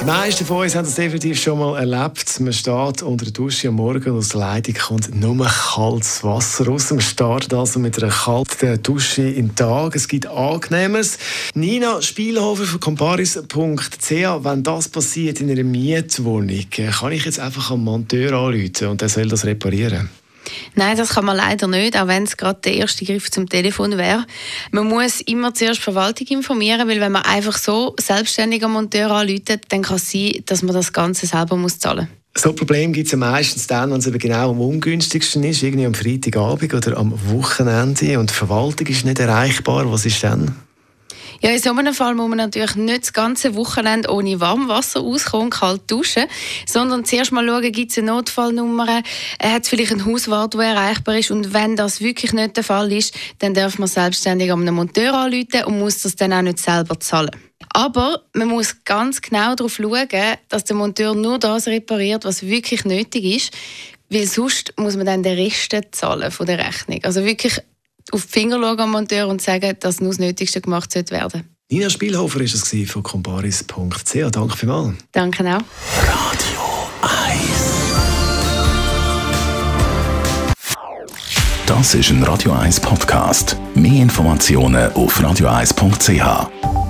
die meisten von uns haben das definitiv schon mal erlebt. Man steht unter der Dusche am Morgen und aus der Leitung kommt nur kaltes Wasser raus. Man startet also mit einer kalten Dusche im Tag. Es gibt Angenehmeres. Nina Spielhofer von comparis.ch, wenn das passiert in einer Mietwohnung, kann ich jetzt einfach einen Monteur anrufen und der soll das reparieren? Nein, das kann man leider nicht, auch wenn es gerade der erste Griff zum Telefon wäre. Man muss immer zuerst die Verwaltung informieren, weil wenn man einfach so selbstständig am Monteur anruft, dann kann es sein, dass man das Ganze selber muss zahlen muss. So ein Problem gibt es ja meistens dann, wenn es eben genau am ungünstigsten ist, irgendwie am Freitagabend oder am Wochenende und die Verwaltung ist nicht erreichbar. Was ist dann? Ja, in so einem Fall muss man natürlich nicht das ganze Wochenende ohne Warmwasser auskommen, kalt duschen, sondern zuerst mal schauen, gibt es eine Notfallnummer, äh, hat es vielleicht einen Hauswart, der erreichbar ist und wenn das wirklich nicht der Fall ist, dann darf man selbstständig an einen Monteur anrufen und muss das dann auch nicht selber zahlen. Aber man muss ganz genau darauf schauen, dass der Monteur nur das repariert, was wirklich nötig ist, weil sonst muss man dann den Rest zahlen von der Rechnung. Also wirklich auf die Finger schauen am Monteur und sagen, dass nur das Nötigste gemacht werden Nina Spielhofer war es von comparis.ch. Danke vielmals. Danke auch. Radio 1 Das ist ein Radio 1 Podcast. Mehr Informationen auf radio1.ch.